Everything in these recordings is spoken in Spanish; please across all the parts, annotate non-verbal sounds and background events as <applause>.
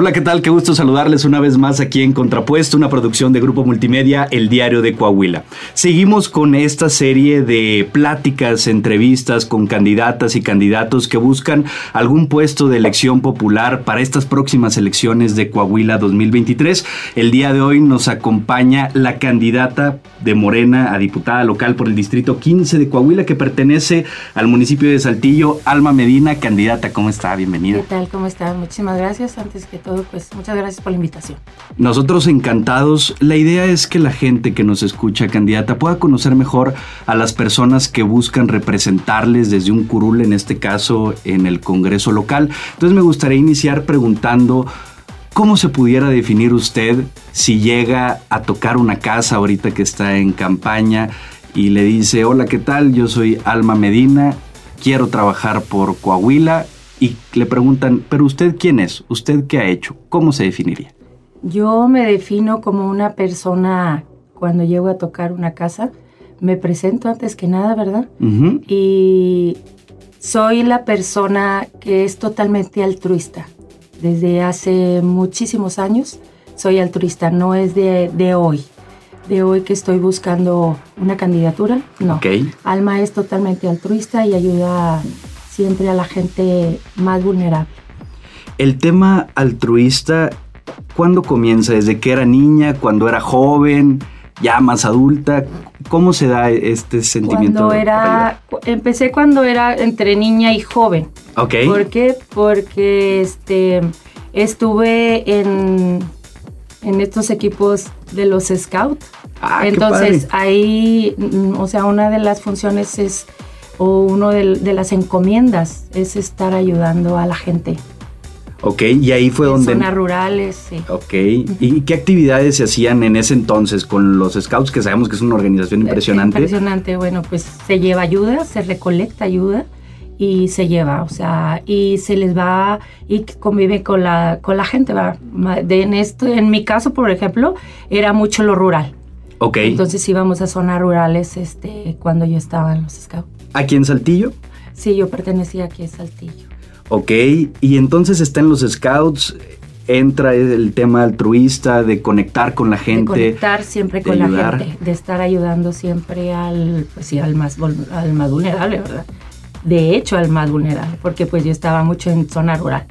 Hola, ¿qué tal? Qué gusto saludarles una vez más aquí en Contrapuesto, una producción de Grupo Multimedia, El Diario de Coahuila. Seguimos con esta serie de pláticas, entrevistas con candidatas y candidatos que buscan algún puesto de elección popular para estas próximas elecciones de Coahuila 2023. El día de hoy nos acompaña la candidata de Morena a diputada local por el Distrito 15 de Coahuila que pertenece al municipio de Saltillo, Alma Medina. Candidata, ¿cómo está? Bienvenida. ¿Qué tal? ¿Cómo está? Muchísimas gracias. Antes que todo, pues muchas gracias por la invitación. Nosotros encantados. La idea es que la gente que nos escucha, candidata, pueda conocer mejor a las personas que buscan representarles desde un curul, en este caso en el Congreso local. Entonces me gustaría iniciar preguntando... ¿Cómo se pudiera definir usted si llega a tocar una casa ahorita que está en campaña y le dice, hola, ¿qué tal? Yo soy Alma Medina, quiero trabajar por Coahuila y le preguntan, pero usted quién es? ¿Usted qué ha hecho? ¿Cómo se definiría? Yo me defino como una persona cuando llego a tocar una casa, me presento antes que nada, ¿verdad? Y soy la persona que es totalmente altruista. Desde hace muchísimos años soy altruista, no es de, de hoy. De hoy que estoy buscando una candidatura, no. Alma es totalmente altruista y ayuda siempre a la gente más vulnerable. El tema altruista, ¿cuándo comienza? ¿Desde que era niña? ¿Cuando era joven? ¿Ya más adulta? ¿Cómo se da este sentimiento? Cuando era, empecé cuando era entre niña y joven. Ok. ¿Por qué? Porque este, estuve en, en estos equipos de los Scouts. Ah, Entonces ahí, mm, o sea, una de las funciones es o uno de, las encomiendas es estar ayudando a la gente. Ok, y ahí fue donde... Zonas rurales, sí. Ok, ¿y qué actividades se hacían en ese entonces con los Scouts, que sabemos que es una organización impresionante? Impresionante, bueno, pues se lleva ayuda, se recolecta ayuda y se lleva, o sea, y se les va y convive con la, con la gente, va. De, en, esto, en mi caso, por ejemplo, era mucho lo rural. Ok. Entonces íbamos a zonas rurales este, cuando yo estaba en los Scouts. ¿Aquí en Saltillo? Sí, yo pertenecía aquí a Saltillo. Ok, y entonces está en los scouts, entra el tema altruista, de conectar con la gente. De conectar siempre con la gente, de estar ayudando siempre al, pues sí, al, más, al más vulnerable, ¿verdad? De hecho, al más vulnerable, porque pues yo estaba mucho en zona rural.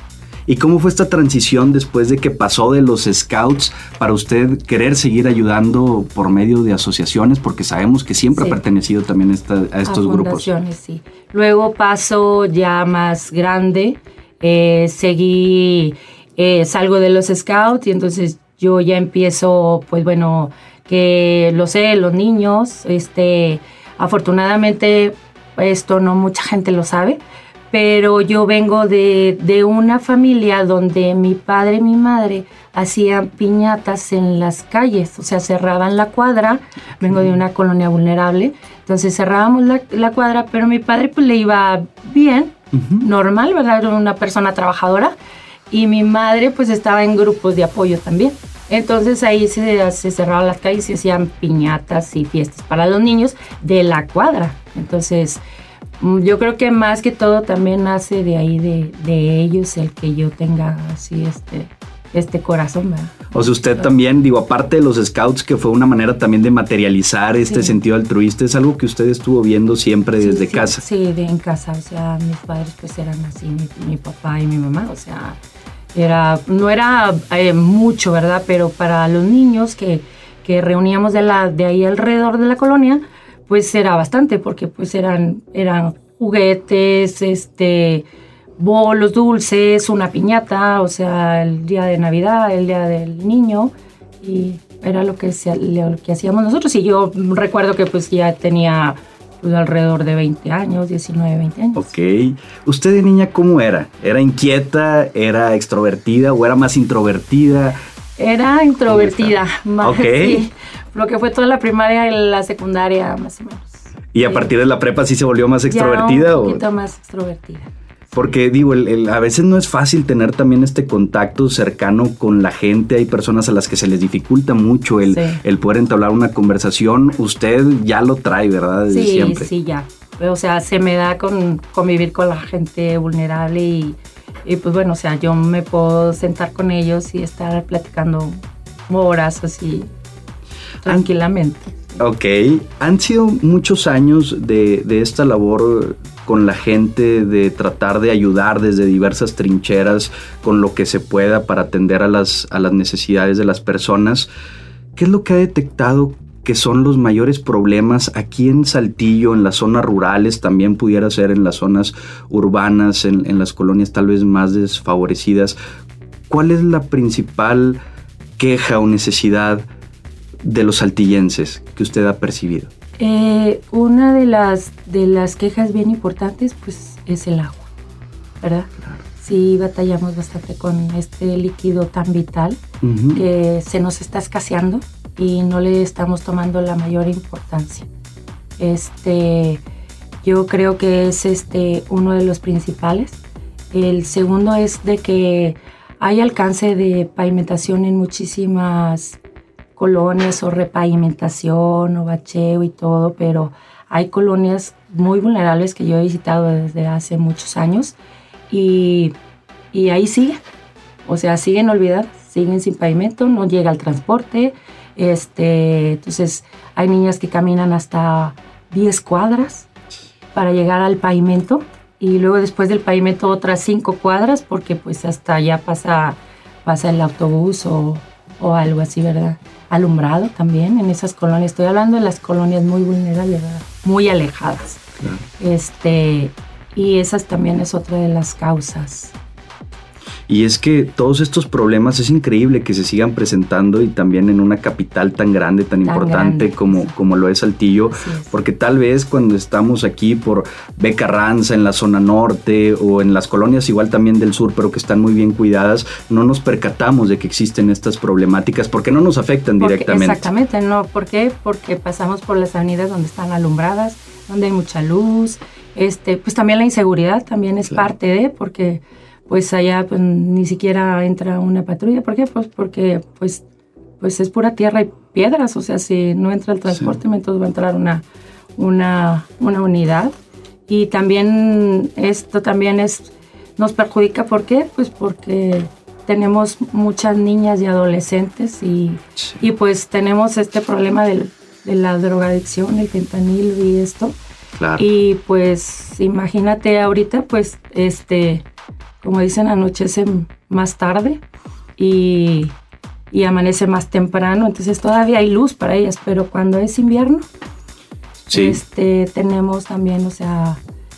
¿Y cómo fue esta transición después de que pasó de los scouts para usted querer seguir ayudando por medio de asociaciones? Porque sabemos que siempre ha pertenecido también a estos grupos. Sí. Luego paso ya más grande, eh, seguí, eh, salgo de los scouts y entonces yo ya empiezo, pues bueno, que lo sé, los niños, este, afortunadamente esto no mucha gente lo sabe, pero yo vengo de, de, una familia donde mi padre y mi madre hacían piñatas en las calles, o sea, cerraban la cuadra, vengo de una colonia vulnerable, entonces cerrábamos la, la cuadra, pero mi padre pues le iba bien, normal, ¿verdad? Era una persona trabajadora, y mi madre pues estaba en grupos de apoyo también. Entonces ahí se, se cerraban las calles y se hacían piñatas y fiestas para los niños de la cuadra. Entonces, yo creo que más que todo también nace de ahí de, de ellos el que yo tenga así este este corazón, ¿verdad? O sea, usted también, digo, aparte de los scouts, que fue una manera también de materializar este sentido altruista, es algo que usted estuvo viendo siempre desde casa. Sí, de en casa, o sea, mis padres pues eran así, mi, papá y mi mamá, o sea, era, no era eh, mucho, ¿verdad? Pero para los niños que, que reuníamos de, la, de ahí alrededor de la colonia, pues era bastante, porque pues eran, eran juguetes, este, bolos dulces, una piñata, o sea, el día de Navidad, el día del niño, y era lo que, lo que hacíamos nosotros. Y yo recuerdo que pues ya tenía pues, alrededor de 20 años, 19, 20 años. Ok. ¿Usted de niña cómo era? ¿Era inquieta? ¿Era extrovertida o era más introvertida? Era introvertida, <laughs> más okay lo que fue toda la primaria y la secundaria, más o menos. ¿Y a partir de la prepa sí se volvió más extrovertida? Ya un poquito más extrovertida. Porque digo, a veces no es fácil tener también este contacto cercano con la gente. Hay personas a las que se les dificulta mucho el, el poder entablar una conversación. Usted ya lo trae, ¿verdad? Desde sí, siempre. sí, ya. O sea, se me da con convivir con la gente vulnerable y, Y pues bueno, o sea, yo me puedo sentar con ellos y estar platicando horas así tranquilamente. Ok, han sido muchos años de, de, esta labor con la gente, de tratar de ayudar desde diversas trincheras con lo que se pueda para atender a las, a las necesidades de las personas. ¿Qué es lo que ha detectado que son los mayores problemas aquí en Saltillo, en las zonas rurales, también pudiera ser en las zonas urbanas, en, en las colonias tal vez más desfavorecidas? ¿Cuál es la principal queja o necesidad de los saltillenses que usted ha percibido? Eh, una de las, de las quejas bien importantes pues es el agua, ¿verdad? Sí batallamos bastante con este líquido tan vital que se nos está escaseando y no le estamos tomando la mayor importancia. Este, yo creo que es este uno de los principales. El segundo es de que hay alcance de pavimentación en muchísimas colonias o repavimentación o bacheo y todo, pero hay colonias muy vulnerables que yo he visitado desde hace muchos años y, y ahí siguen. O sea, siguen olvidadas, siguen sin pavimento, no llega el transporte. Este, entonces, hay niñas que caminan hasta 10 cuadras para llegar al pavimento y luego después del pavimento otras 5 cuadras porque pues hasta allá pasa, pasa el autobús o, o algo así, ¿verdad? alumbrado también en esas colonias. Estoy hablando de las colonias muy vulnerables, muy alejadas. Este, y esas también es otra de las causas. Y es que todos estos problemas es increíble que se sigan presentando y también en una capital tan grande, tan, importante como, como lo es Saltillo, porque tal vez cuando estamos aquí por Becarranza en la zona norte o en las colonias igual también del sur, pero que están muy bien cuidadas, no nos percatamos de que existen estas problemáticas porque no nos afectan directamente. Exactamente, no, ¿por qué? Porque pasamos por las avenidas donde están alumbradas, donde hay mucha luz, este, pues también la inseguridad también es parte de, porque pues allá pues, ni siquiera entra una patrulla. ¿Por qué? Pues porque pues, pues es pura tierra y piedras, o sea, si no entra el transporte, entonces va a entrar una, una, una unidad. Y también esto también es, nos perjudica, ¿por qué? Pues porque tenemos muchas niñas y adolescentes y, y pues tenemos este problema del, de la drogadicción, el fentanil y esto. Claro. Y pues imagínate ahorita, pues este como dicen, anochece más tarde y, amanece más temprano, entonces todavía hay luz para ellas, pero cuando es invierno, este, tenemos también, o sea,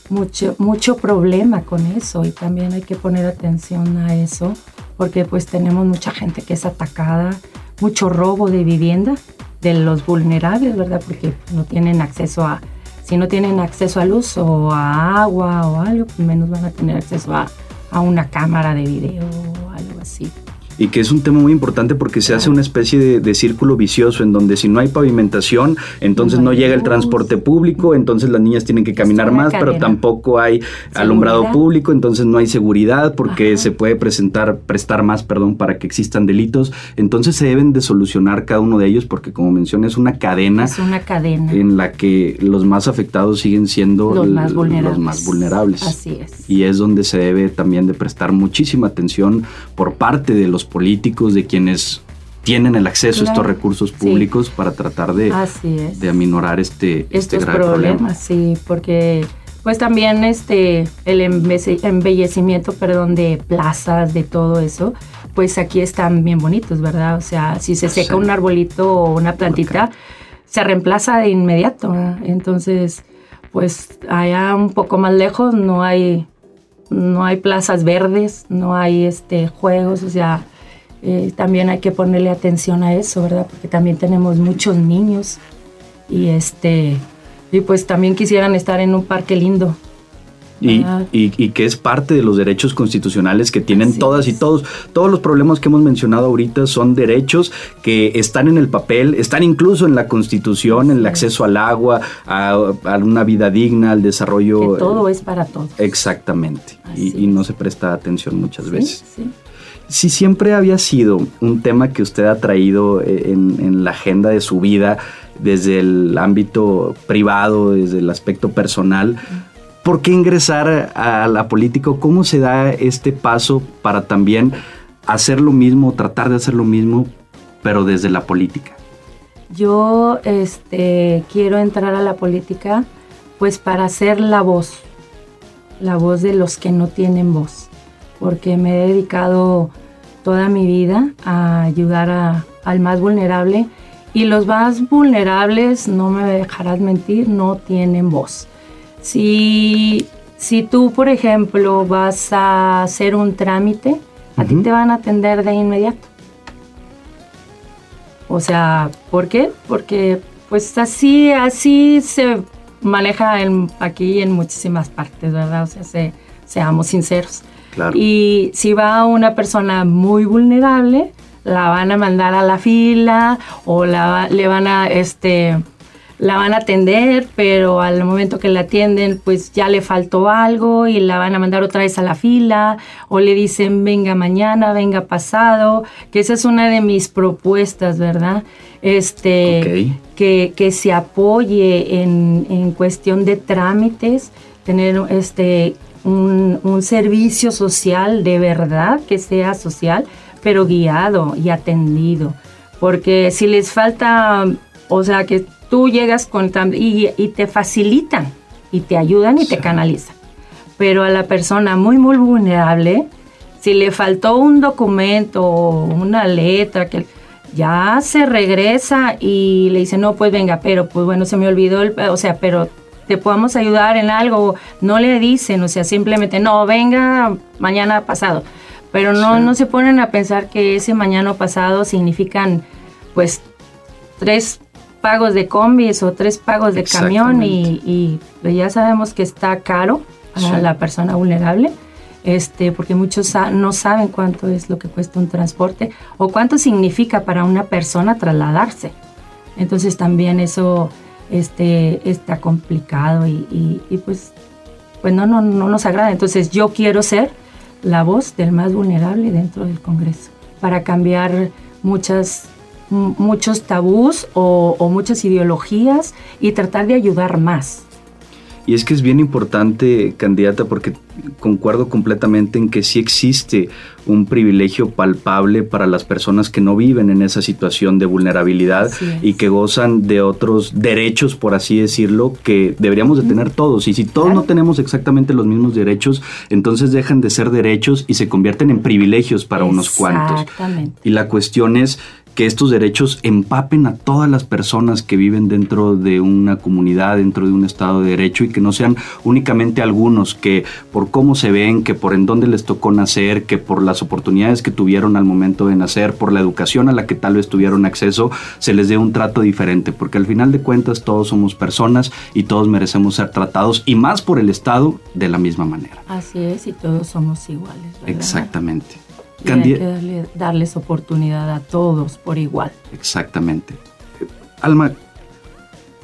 mucho, mucho problema con eso y también hay que poner atención a eso, porque pues tenemos mucha gente que es atacada, mucho robo de vivienda de los vulnerables, ¿verdad? Porque no tienen acceso a, si no tienen acceso a luz o a agua o algo, pues menos van a tener acceso a, a una cámara de video o algo así y que es un tema muy importante porque se hace una especie de, círculo vicioso en donde si no hay pavimentación, entonces no, llega el transporte público, entonces las niñas tienen que caminar más, pero tampoco hay alumbrado público, entonces no hay seguridad porque se puede presentar, prestar más, perdón, para que existan delitos. Entonces se deben de solucionar cada uno de ellos porque como mencioné es una cadena. Es una cadena. En la que los más afectados siguen siendo los más vulnerables. Los más vulnerables. Así es. Y es donde se debe también de prestar muchísima atención por parte de los políticos, de quienes tienen el acceso a estos recursos públicos para tratar de, de aminorar este, este grave problema. Sí, porque pues también este el embellecimiento, perdón, de plazas, de todo eso, pues aquí están bien bonitos, ¿verdad? O sea, si se seca un arbolito o una plantita, se reemplaza de inmediato. Entonces, pues allá un poco más lejos no hay no hay plazas verdes, no hay este juegos, o sea, eh, también hay que ponerle atención a eso, ¿verdad? Porque también tenemos muchos niños y este y pues también quisieran estar en un parque lindo. Y, y, que es parte de los derechos constitucionales que tienen todas y todos. Todos los problemas que hemos mencionado ahorita son derechos que están en el papel, están incluso en la constitución, en el acceso al agua, a, una vida digna, al desarrollo. Que todo es para todos. Exactamente. Y, no se presta atención muchas veces. Sí si siempre había sido un tema que usted ha traído eh, en, la agenda de su vida, desde el ámbito privado, desde el aspecto personal, ¿Por qué ingresar a la política? ¿Cómo se da este paso para también hacer lo mismo, tratar de hacer lo mismo, pero desde la política? Yo este, quiero entrar a la política pues para ser la voz, la voz de los que no tienen voz, porque me he dedicado toda mi vida a ayudar al más vulnerable y los más vulnerables, no me dejarás mentir, no tienen voz. Si, si tú, por ejemplo, vas a hacer un trámite, a ti te van a atender de inmediato. O sea, ¿por qué? Porque pues así, así se maneja aquí en muchísimas partes, ¿verdad? O sea, seamos sinceros. Claro. Y si va una persona muy vulnerable, la van a mandar a la fila o la, le van a, este, la van a atender, pero al momento que la atienden, pues ya le faltó algo y la van a mandar otra vez a la fila, o le dicen venga mañana, venga pasado, que esa es una de mis propuestas, ¿verdad? Este, que, que, se apoye en, en, cuestión de trámites, tener este, un, un servicio social de verdad, que sea social, pero guiado y atendido. Porque si les falta, o sea, que tú llegas con y, y te facilitan y te ayudan y te canalizan. Pero a la persona muy, muy vulnerable, si le faltó un documento o una letra, que ya se regresa y le dice, no, pues venga, pero pues bueno, se me olvidó, el, o sea, pero te podemos ayudar en algo. No le dicen, o sea, simplemente, no, venga mañana pasado. Pero no, no se ponen a pensar que ese mañana pasado significan, pues, tres pagos de combis o tres pagos de camión y, ya sabemos que está caro a la persona vulnerable, este, porque muchos no saben cuánto es lo que cuesta un transporte o cuánto significa para una persona trasladarse. Entonces también eso este, está complicado y, pues, pues no, no, no nos agrada. Entonces yo quiero ser la voz del más vulnerable dentro del Congreso para cambiar muchas muchos tabús o, muchas ideologías y tratar de ayudar más. Y es que es bien importante, candidata, porque concuerdo completamente en que sí existe un privilegio palpable para las personas que no viven en esa situación de vulnerabilidad y que gozan de otros derechos, por así decirlo, que deberíamos de tener todos. Y si todos no tenemos exactamente los mismos derechos, entonces dejan de ser derechos y se convierten en privilegios para unos cuantos. Y la cuestión es que estos derechos empapen a todas las personas que viven dentro de una comunidad, dentro de un Estado de Derecho y que no sean únicamente algunos que por cómo se ven, que por en dónde les tocó nacer, que por las oportunidades que tuvieron al momento de nacer, por la educación a la que tal vez tuvieron acceso, se les dé un trato diferente, porque al final de cuentas todos somos personas y todos merecemos ser tratados y más por el Estado de la misma manera. Así es, y todos somos iguales. Exactamente hay que darles oportunidad a todos por igual. Exactamente. Alma,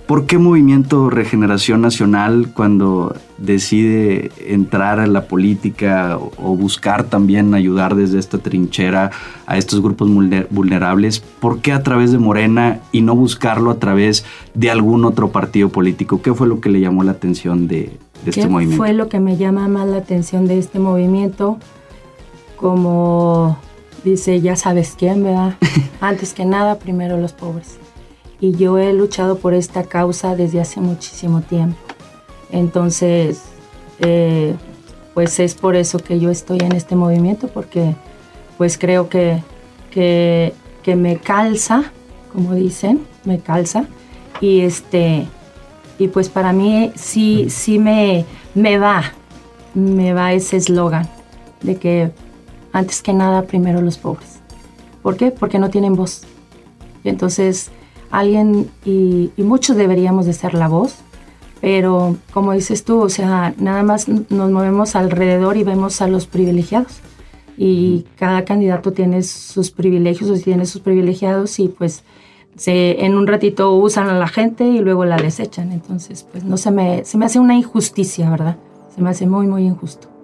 ¿por qué Movimiento Regeneración Nacional cuando decide entrar a la política o buscar también ayudar desde esta trinchera a estos grupos vulnerables? ¿Por qué a través de Morena y no buscarlo a través de algún otro partido político? ¿Qué fue lo que le llamó la atención de, este movimiento? ¿Qué fue lo que me llama más la atención de este movimiento? Como dice, ya sabes quién, ¿verdad? <laughs> Antes que nada, primero los pobres. Y yo he luchado por esta causa desde hace muchísimo tiempo. Entonces, eh, pues es por eso que yo estoy en este movimiento, porque pues creo que, que, me calza, como dicen, me calza. Y este, y pues para mí sí, sí me, me va, me va ese eslogan de que antes que nada primero los pobres. ¿Por qué? Porque no tienen voz. entonces alguien, y, muchos deberíamos de ser la voz, pero como dices tú, o sea, nada más nos movemos alrededor y vemos a los privilegiados. Y cada candidato tiene sus privilegios o tiene sus privilegiados y pues se, en un ratito usan a la gente y luego la desechan. Entonces, pues no se me, se me hace una injusticia, ¿verdad? Se me hace muy, muy injusto.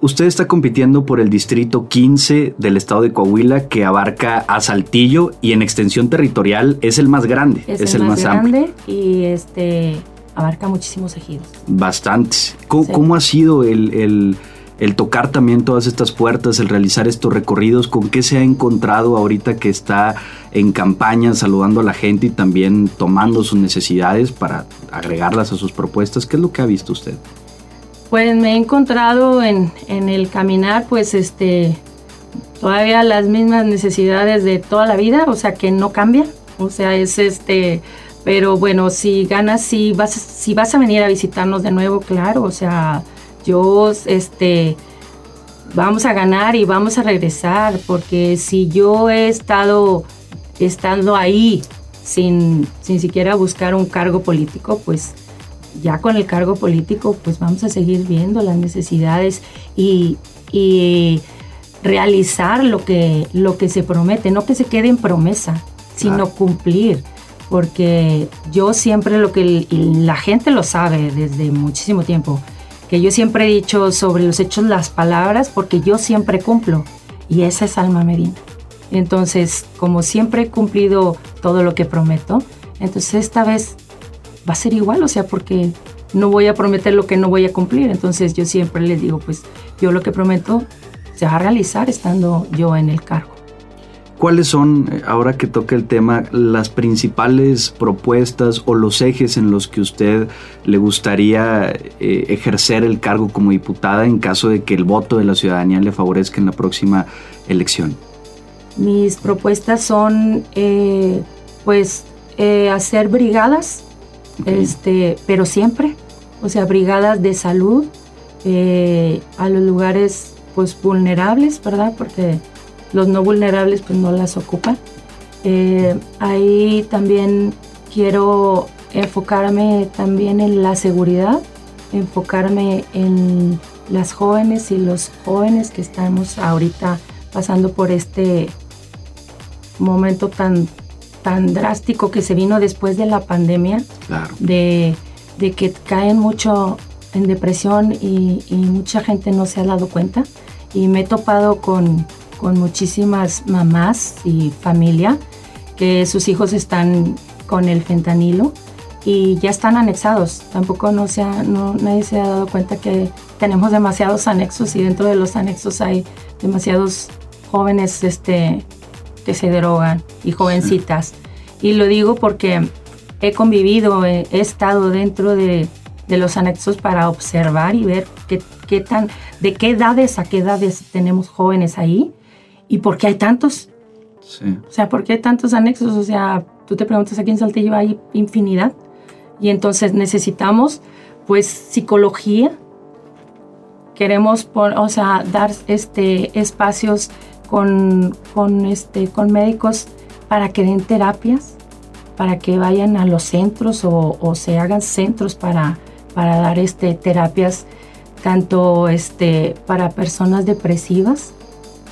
Usted está compitiendo por el distrito 15 del estado de Coahuila que abarca a Saltillo y en extensión territorial es el más grande, es, el, más, grande y este abarca muchísimos ejidos. Bastantes. ¿Cómo, ha sido el, el, tocar también todas estas puertas, el realizar estos recorridos? ¿Con qué se ha encontrado ahorita que está en campaña saludando a la gente y también tomando sus necesidades para agregarlas a sus propuestas? ¿Qué es lo que ha visto usted? Pues me he encontrado en, en el caminar, pues este, todavía las mismas necesidades de toda la vida, o sea que no cambian, o sea es este, pero bueno, si ganas, si vas, si vas a venir a visitarnos de nuevo, claro, o sea, yo este, vamos a ganar y vamos a regresar, porque si yo he estado estando ahí sin, sin siquiera buscar un cargo político, pues ya con el cargo político, pues vamos a seguir viendo las necesidades y, realizar lo que, lo que se promete, no que se quede en promesa, sino cumplir. Porque yo siempre lo que la gente lo sabe desde muchísimo tiempo, que yo siempre he dicho sobre los hechos las palabras, porque yo siempre cumplo. Y esa es Alma Medina. Entonces, como siempre he cumplido todo lo que prometo, entonces esta vez va a ser igual, o sea, porque no voy a prometer lo que no voy a cumplir. Entonces yo siempre les digo, pues yo lo que prometo se va a realizar estando yo en el cargo. ¿Cuáles son, eh, ahora que toca el tema, las principales propuestas o los ejes en los que usted le gustaría eh, ejercer el cargo como diputada en caso de que el voto de la ciudadanía le favorezca en la próxima elección? Mis propuestas son, eh, pues, hacer brigadas este, pero siempre, o sea, brigadas de salud eh, a los lugares pues vulnerables, ¿verdad? Porque los no vulnerables pues no las ocupan. Eh, ahí también quiero enfocarme también en la seguridad, enfocarme en las jóvenes y los jóvenes que estamos ahorita pasando por este momento tan tan drástico que se vino después de la pandemia, de, que caen mucho en depresión y, mucha gente no se ha dado cuenta. Y me he topado con, con muchísimas mamás y familia que sus hijos están con el fentanilo y ya están anexados. Tampoco no se no, nadie se ha dado cuenta que tenemos demasiados anexos y dentro de los anexos hay demasiados jóvenes este, que se drogan y jovencitas. Y lo digo porque he convivido, he, estado dentro de, los anexos para observar y ver qué, qué, tan, de qué edades a qué edades tenemos jóvenes ahí y por qué hay tantos. O sea, ¿por qué hay tantos anexos? O sea, tú te preguntas aquí en Saltillo hay infinidad y entonces necesitamos pues psicología. Queremos, o sea, dar este, espacios con, con, este, con médicos para que den terapias, para que vayan a los centros o, se hagan centros para, para dar este, terapias tanto este, para personas depresivas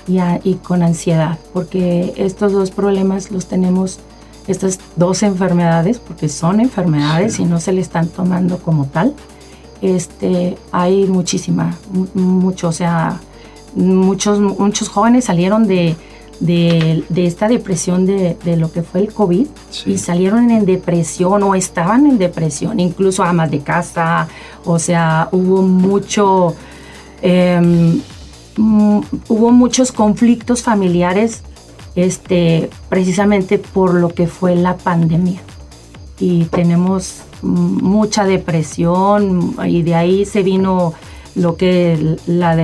y, y, con ansiedad, porque estos dos problemas los tenemos, estas dos enfermedades, porque son enfermedades y no se le están tomando como tal. Este, hay muchísima, mucho, o sea, muchos, muchos jóvenes salieron de, de, esta depresión de, lo que fue el COVID y salieron en depresión o estaban en depresión, incluso amas de casa, o sea, hubo mucho, em, mm, hubo muchos conflictos familiares este, precisamente por lo que fue la pandemia. Y tenemos mucha depresión y de ahí se vino lo que la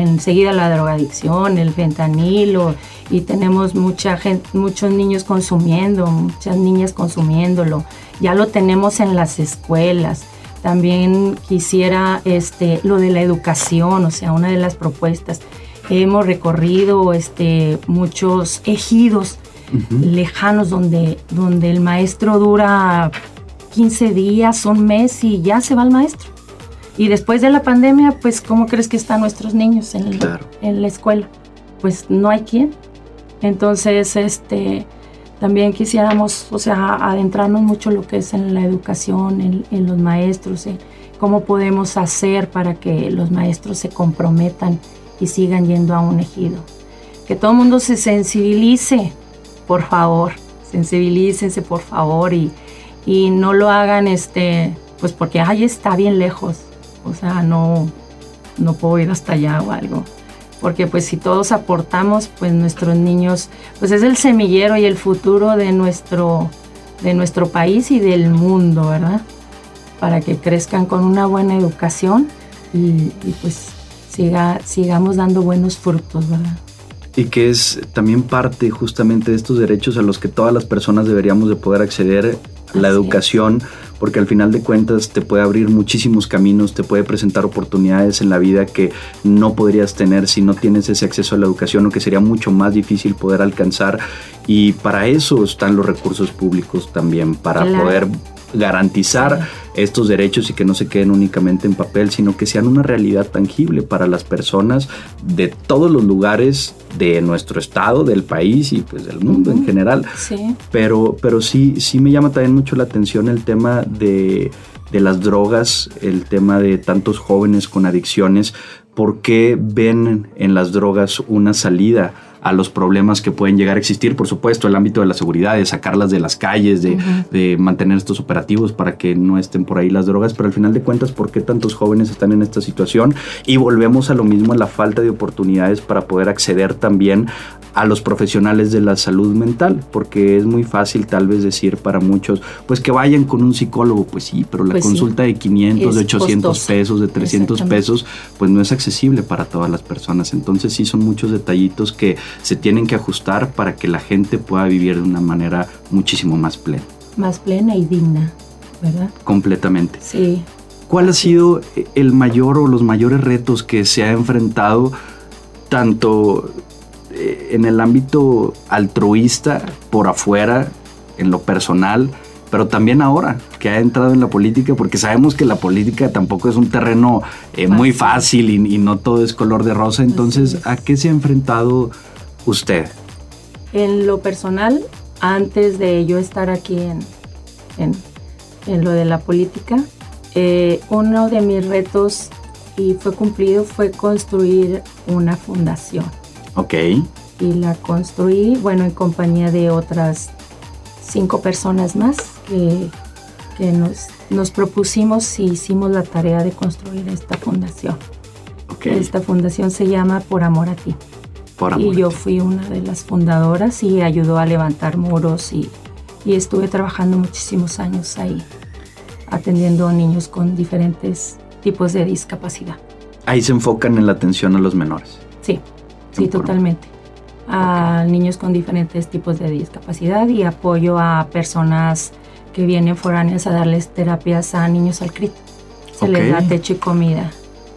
enseguida la drogadicción, el fentanilo y tenemos mucha gente, muchos niños consumiendo, muchas niñas consumiéndolo. Ya lo tenemos en las escuelas. También quisiera este, lo de la educación, o sea, una de las propuestas. Hemos recorrido este, muchos ejidos lejanos donde, donde el maestro dura 15 días, un mes y ya se va el maestro. Y después de la pandemia, pues, ¿cómo crees que están nuestros niños en, en la escuela? Pues no hay quien. Entonces, este, también quisiéramos, o sea, adentrarnos mucho en lo que es en la educación, en, los maestros, en cómo podemos hacer para que los maestros se comprometan y sigan yendo a un ejido. Que todo el mundo se sensibilice, por favor, sensibilícense, por favor, y, y no lo hagan este, pues porque, ay, está bien lejos, o sea, no, no puedo ir hasta allá o algo. Porque pues si todos aportamos, pues nuestros niños, pues es el semillero y el futuro de nuestro, de nuestro país y del mundo, ¿verdad? Para que crezcan con una buena educación y, pues siga, sigamos dando buenos frutos, ¿verdad? y que es también parte justamente de estos derechos a los que todas las personas deberíamos de poder acceder la educación, porque al final de cuentas te puede abrir muchísimos caminos, te puede presentar oportunidades en la vida que no podrías tener si no tienes ese acceso a la educación o que sería mucho más difícil poder alcanzar. Y para eso están los recursos públicos también, para poder garantizar estos derechos y que no se queden únicamente en papel, sino que sean una realidad tangible para las personas de todos los lugares de nuestro estado, del país y pues del mundo en general. Sí. Pero, pero sí, sí me llama también mucho la atención el tema de, de las drogas, el tema de tantos jóvenes con adicciones, ¿por qué ven en las drogas una salida? A los problemas que pueden llegar a existir, por supuesto, el ámbito de la seguridad, de sacarlas de las calles, de, mantener estos operativos para que no estén por ahí las drogas, pero al final de cuentas, ¿por qué tantos jóvenes están en esta situación? Y volvemos a lo mismo, a la falta de oportunidades para poder acceder también a los profesionales de la salud mental, porque es muy fácil tal vez decir para muchos, pues que vayan con un psicólogo, pues sí, pero la pues consulta de 500, de 800 pesos, de 300 pesos, pues no es accesible para todas las personas. Entonces sí son muchos detallitos que se tienen que ajustar para que la gente pueda vivir de una manera muchísimo más plena. Más plena y digna, ¿verdad? Completamente. Sí. ¿Cuál ha sido el mayor o los mayores retos que se ha enfrentado tanto en el ámbito altruista, por afuera, en lo personal, pero también ahora que ha entrado en la política, porque sabemos que la política tampoco es un terreno eh, muy fácil y, no todo es color de rosa. Entonces, ¿a qué se ha enfrentado usted? En lo personal, antes de yo estar aquí en, en, lo de la política, eh, uno de mis retos y fue cumplido fue construir una fundación. Ok. Y la construí, bueno, en compañía de otras cinco personas más que, que nos, nos propusimos y hicimos la tarea de construir esta fundación. Okay. Esta fundación se llama Por Amor a Ti y yo fui una de las fundadoras y ayudó a levantar muros y, y estuve trabajando muchísimos años ahí, atendiendo a niños con diferentes tipos de discapacidad. Ahí se enfocan en la atención a los menores. Sí, sí, totalmente. A niños con diferentes tipos de discapacidad y apoyo a personas que vienen foráneas a darles terapias a niños al CRIT. Se les da techo y comida.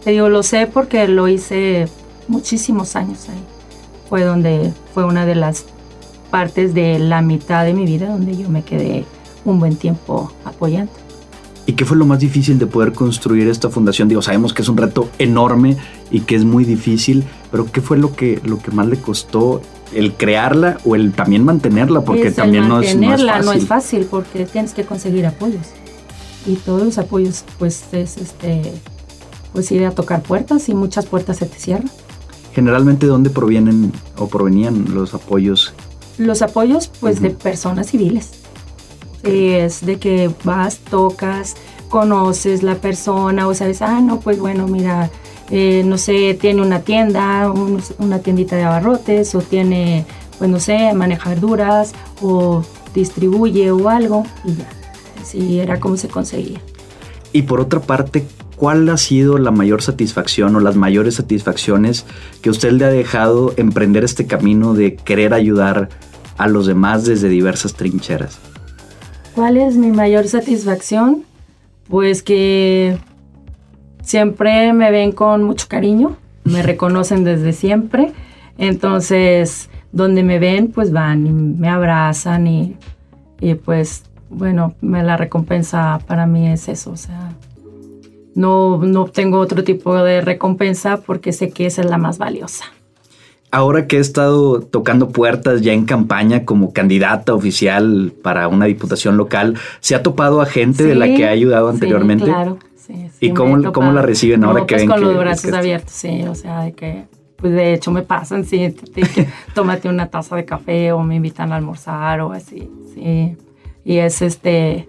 Te digo, lo sé porque lo hice muchísimos años ahí fue donde fue una de las partes de la mitad de mi vida donde yo me quedé un buen tiempo apoyando. ¿Y qué fue lo más difícil de poder construir esta fundación? Digo, sabemos que es un reto enorme y que es muy difícil, pero ¿qué fue lo que, lo que más le costó el crearla o el también mantenerla? Porque también no, es, no es fácil. no es fácil porque tienes que conseguir apoyos. Y todos los apoyos, pues es este, pues ir a tocar puertas y muchas puertas se te cierran. Generalmente, ¿de dónde provienen o provenían los apoyos? Los apoyos, pues, de personas civiles. Es de que vas, tocas, conoces la persona o sabes, ah, no, pues bueno, mira, eh, no sé, tiene una tienda, una tiendita de abarrotes o tiene, pues no sé, maneja verduras o distribuye o algo y ya. Así era como se conseguía. Y por otra parte, ¿cuál ha sido la mayor satisfacción o las mayores satisfacciones que usted le ha dejado emprender este camino de querer ayudar a los demás desde diversas trincheras? ¿Cuál es mi mayor satisfacción? Pues que siempre me ven con mucho cariño, me reconocen desde siempre, entonces donde me ven pues van y me abrazan y, y pues bueno, la recompensa para mí es eso, o sea, no, no tengo otro tipo de recompensa porque sé que esa es la más valiosa. Ahora que he estado tocando puertas ya en campaña como candidata oficial para una diputación local, ¿se ha topado a gente de la que ha ayudado anteriormente? Sí, claro. ¿Y cómo, cómo, la reciben ahora que pues ven con los brazos abiertos, sí, o sea, de que, pues de hecho me pasan, sí, que <laughs> tómate una taza de café o me invitan a almorzar o así, sí. Y es este,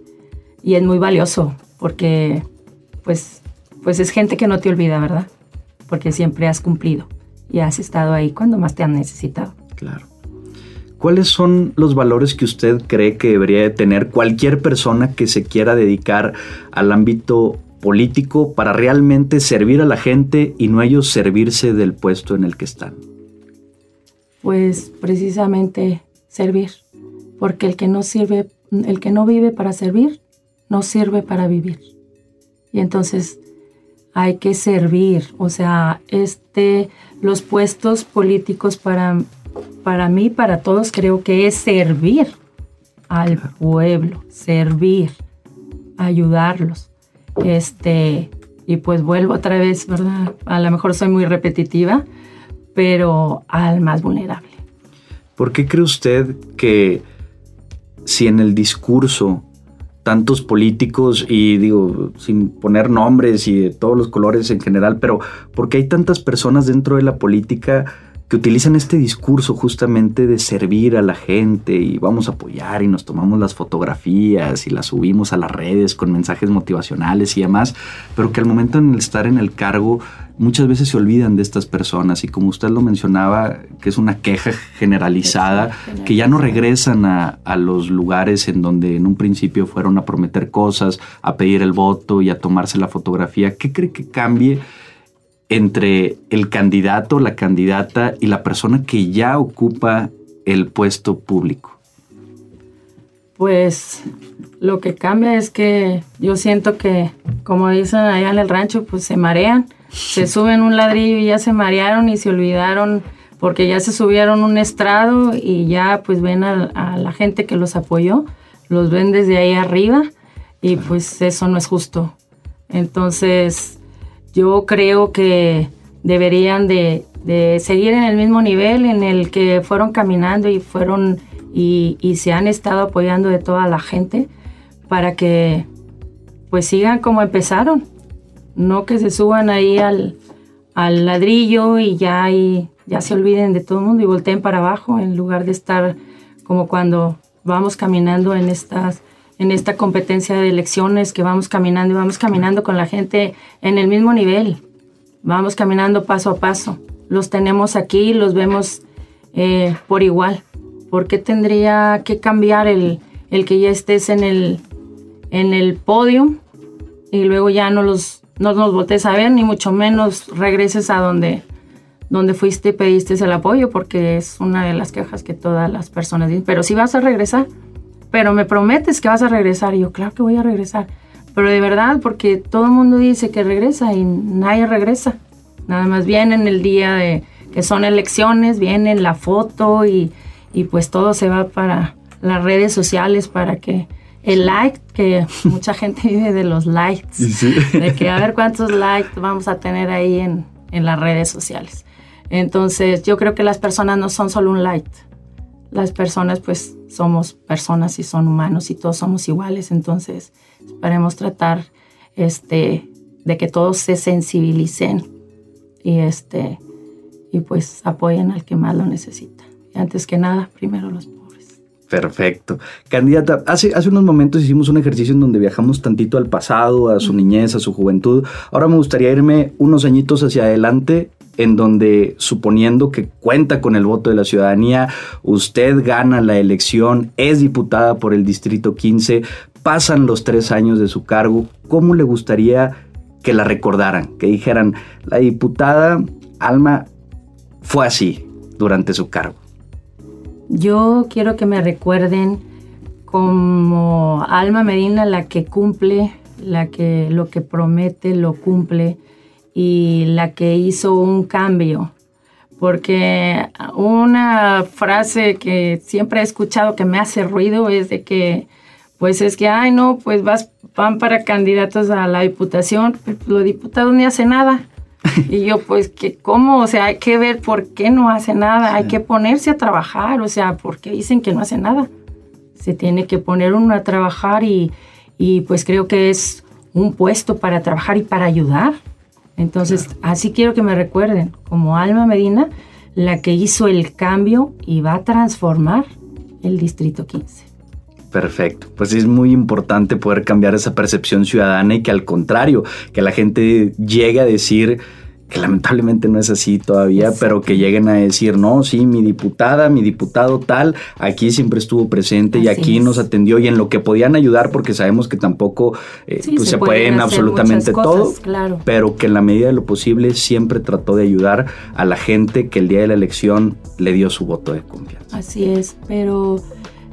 y es muy valioso, porque pues, pues es gente que no te olvida, ¿verdad? Porque siempre has cumplido y has estado ahí cuando más te han necesitado. Claro. ¿Cuáles son los valores que usted cree que debería tener cualquier persona que se quiera dedicar al ámbito político para realmente servir a la gente y no ellos servirse del puesto en el que están? Pues precisamente servir, porque el que no sirve, el que no vive para servir, no sirve para vivir. Y entonces hay que servir, o sea, este los puestos políticos para para mí, para todos creo que es servir al pueblo, servir, ayudarlos. Este, y pues vuelvo otra vez, ¿verdad? A lo mejor soy muy repetitiva, pero al más vulnerable. ¿Por qué cree usted que si en el discurso tantos políticos y digo, sin poner nombres y de todos los colores en general, pero porque hay tantas personas dentro de la política que utilizan este discurso justamente de servir a la gente y vamos a apoyar y nos tomamos las fotografías y las subimos a las redes con mensajes motivacionales y demás, pero que al momento de estar en el cargo muchas veces se olvidan de estas personas y como usted lo mencionaba, que es una queja generalizada, que ya no regresan a, a los lugares en donde en un principio fueron a prometer cosas, a pedir el voto y a tomarse la fotografía. ¿Qué cree que cambie? Entre el candidato, la candidata y la persona que ya ocupa el puesto público? Pues lo que cambia es que yo siento que, como dicen allá en el rancho, pues se marean, se <laughs> suben un ladrillo y ya se marearon y se olvidaron porque ya se subieron un estrado y ya pues ven a, a la gente que los apoyó, los ven desde ahí arriba y pues eso no es justo. Entonces, yo creo que deberían de, seguir en el mismo nivel en el que fueron caminando y fueron y, se han estado apoyando de toda la gente para que pues sigan como empezaron, no que se suban ahí al, ladrillo y ya, y ya se olviden de todo el mundo y volteen para abajo en lugar de estar como cuando vamos caminando en estas en esta competencia de elecciones que vamos caminando y vamos caminando con la gente en el mismo nivel. Vamos caminando paso a paso. Los tenemos aquí, los vemos eh, por igual. ¿Por qué tendría que cambiar el, el que ya estés en el, en el podio y luego ya no, los, no nos voltees a ver, ni mucho menos regreses a donde, donde fuiste y pediste el apoyo? Porque es una de las quejas que todas las personas dicen. Pero si vas a regresar, pero me prometes que vas a regresar. Y yo, claro que voy a regresar. Pero de verdad, porque todo el mundo dice que regresa y nadie regresa. Nada más vienen el día de que son elecciones, vienen la foto y, y pues todo se va para las redes sociales para que el like, que <laughs> mucha gente vive de los likes, de que a ver cuántos likes vamos a tener ahí en, en las redes sociales. Entonces yo creo que las personas no son solo un like, las personas pues somos personas y son humanos y todos somos iguales, entonces esperemos tratar este, de que todos se sensibilicen y, este, y pues apoyen al que más lo necesita. Y antes que nada, primero los pobres. Perfecto. Candidata, hace, hace unos momentos hicimos un ejercicio en donde viajamos tantito al pasado, a su niñez, a su juventud. Ahora me gustaría irme unos añitos hacia adelante en donde, suponiendo que cuenta con el voto de la ciudadanía, usted gana la elección, es diputada por el Distrito 15, pasan los tres años de su cargo, ¿cómo le gustaría que la recordaran? Que dijeran, la diputada Alma fue así durante su cargo. Yo quiero que me recuerden como Alma Medina, la que cumple, la que lo que promete lo cumple, y la que hizo un cambio. Porque una frase que siempre he escuchado que me hace ruido es de que, pues es que, ay, no, pues vas, van para candidatos a la diputación, los diputados ni hacen nada. <laughs> Y yo, pues, que ¿cómo? O sea, hay que ver por qué no hace nada, hay que ponerse a trabajar, o sea, ¿por qué dicen que no hace nada? Se tiene que poner uno a trabajar y, y pues creo que es un puesto para trabajar y para ayudar. Entonces, así quiero que me recuerden, como Alma Medina, la que hizo el cambio y va a transformar el Distrito 15. Perfecto. Pues es muy importante poder cambiar esa percepción ciudadana y que al contrario, que la gente llegue a decir que lamentablemente no es así todavía, pero que lleguen a decir, no, sí, mi diputada, mi diputado tal, aquí siempre estuvo presente y aquí nos atendió y en lo que podían ayudar, porque sabemos que tampoco eh, pues se, pueden, absolutamente todo, claro. pero que en la medida de lo posible siempre trató de ayudar a la gente que el día de la elección le dio su voto de confianza. Así es, pero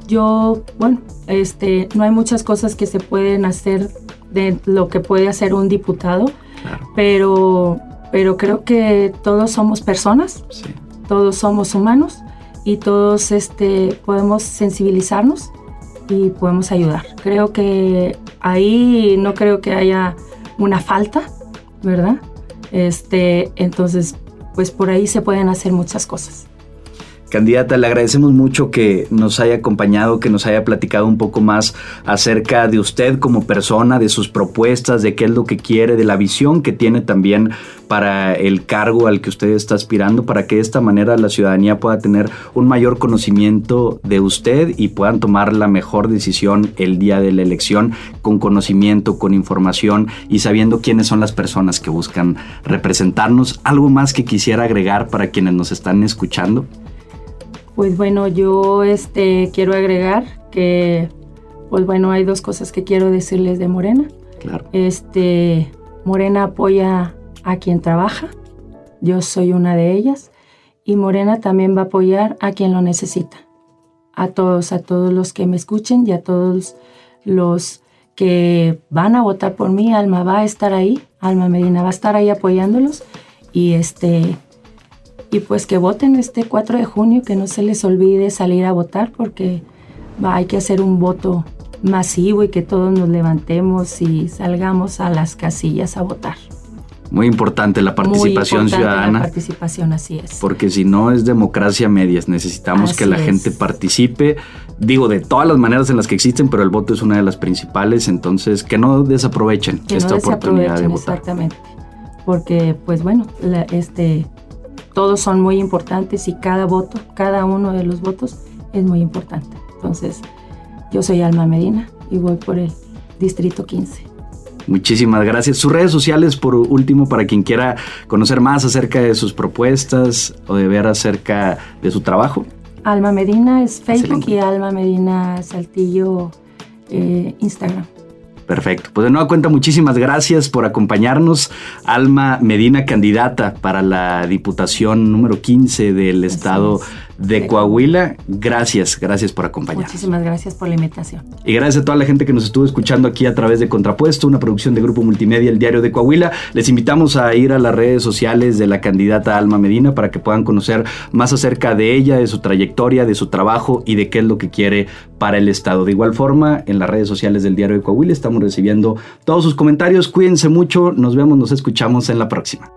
yo, bueno, este, no hay muchas cosas que se pueden hacer de lo que puede hacer un diputado, pero pero creo que todos somos personas, todos somos humanos y todos este, podemos sensibilizarnos y podemos ayudar. Creo que ahí no creo que haya una falta, ¿verdad? Este, entonces, pues por ahí se pueden hacer muchas cosas. Candidata, le agradecemos mucho que nos haya acompañado, que nos haya platicado un poco más acerca de usted como persona, de sus propuestas, de qué es lo que quiere, de la visión que tiene también para el cargo al que usted está aspirando, para que de esta manera la ciudadanía pueda tener un mayor conocimiento de usted y puedan tomar la mejor decisión el día de la elección con conocimiento, con información y sabiendo quiénes son las personas que buscan representarnos. ¿Algo más que quisiera agregar para quienes nos están escuchando? Pues bueno, yo este, quiero agregar que, pues bueno, hay dos cosas que quiero decirles de Morena. Claro. Este, Morena apoya a quien trabaja, yo soy una de ellas, y Morena también va a apoyar a quien lo necesita. A todos, a todos los que me escuchen y a todos los que van a votar por mí, Alma va a estar ahí, Alma Medina va a estar ahí apoyándolos y este y pues que voten este 4 de junio, que no se les olvide salir a votar porque va, hay que hacer un voto masivo y que todos nos levantemos y salgamos a las casillas a votar. Muy importante la participación Muy importante ciudadana. La participación, así es. Porque si no es democracia medias, necesitamos que la gente participe. Digo, de todas las maneras en las que existen, pero el voto es una de las principales, entonces que no desaprovechen esta oportunidad de votar. Exactamente. Porque, pues bueno, este, todos son muy importantes y cada voto, cada uno de los votos es muy importante. Entonces, yo soy Alma Medina y voy por el Distrito 15. Muchísimas gracias. Sus redes sociales, por último, para quien quiera conocer más acerca de sus propuestas o de ver acerca de su trabajo. Alma Medina es Facebook y Alma Medina Saltillo eh, Instagram. Perfecto. Pues de nueva cuenta, muchísimas gracias por acompañarnos. Alma Medina, candidata para la Diputación número 15 del Estado de Coahuila. Gracias, gracias por acompañarnos. Muchísimas gracias por la invitación. Y gracias a toda la gente que nos estuvo escuchando aquí a través de Contrapuesto, una producción de Grupo Multimedia, el Diario de Coahuila. Les invitamos a ir a las redes sociales de la candidata Alma Medina para que puedan conocer más acerca de ella, de su trayectoria, de su trabajo y de qué es lo que quiere para el Estado. De igual forma, en las redes sociales del Diario de Coahuila estamos recibiendo todos sus comentarios. Cuídense mucho, nos vemos, nos escuchamos en la próxima.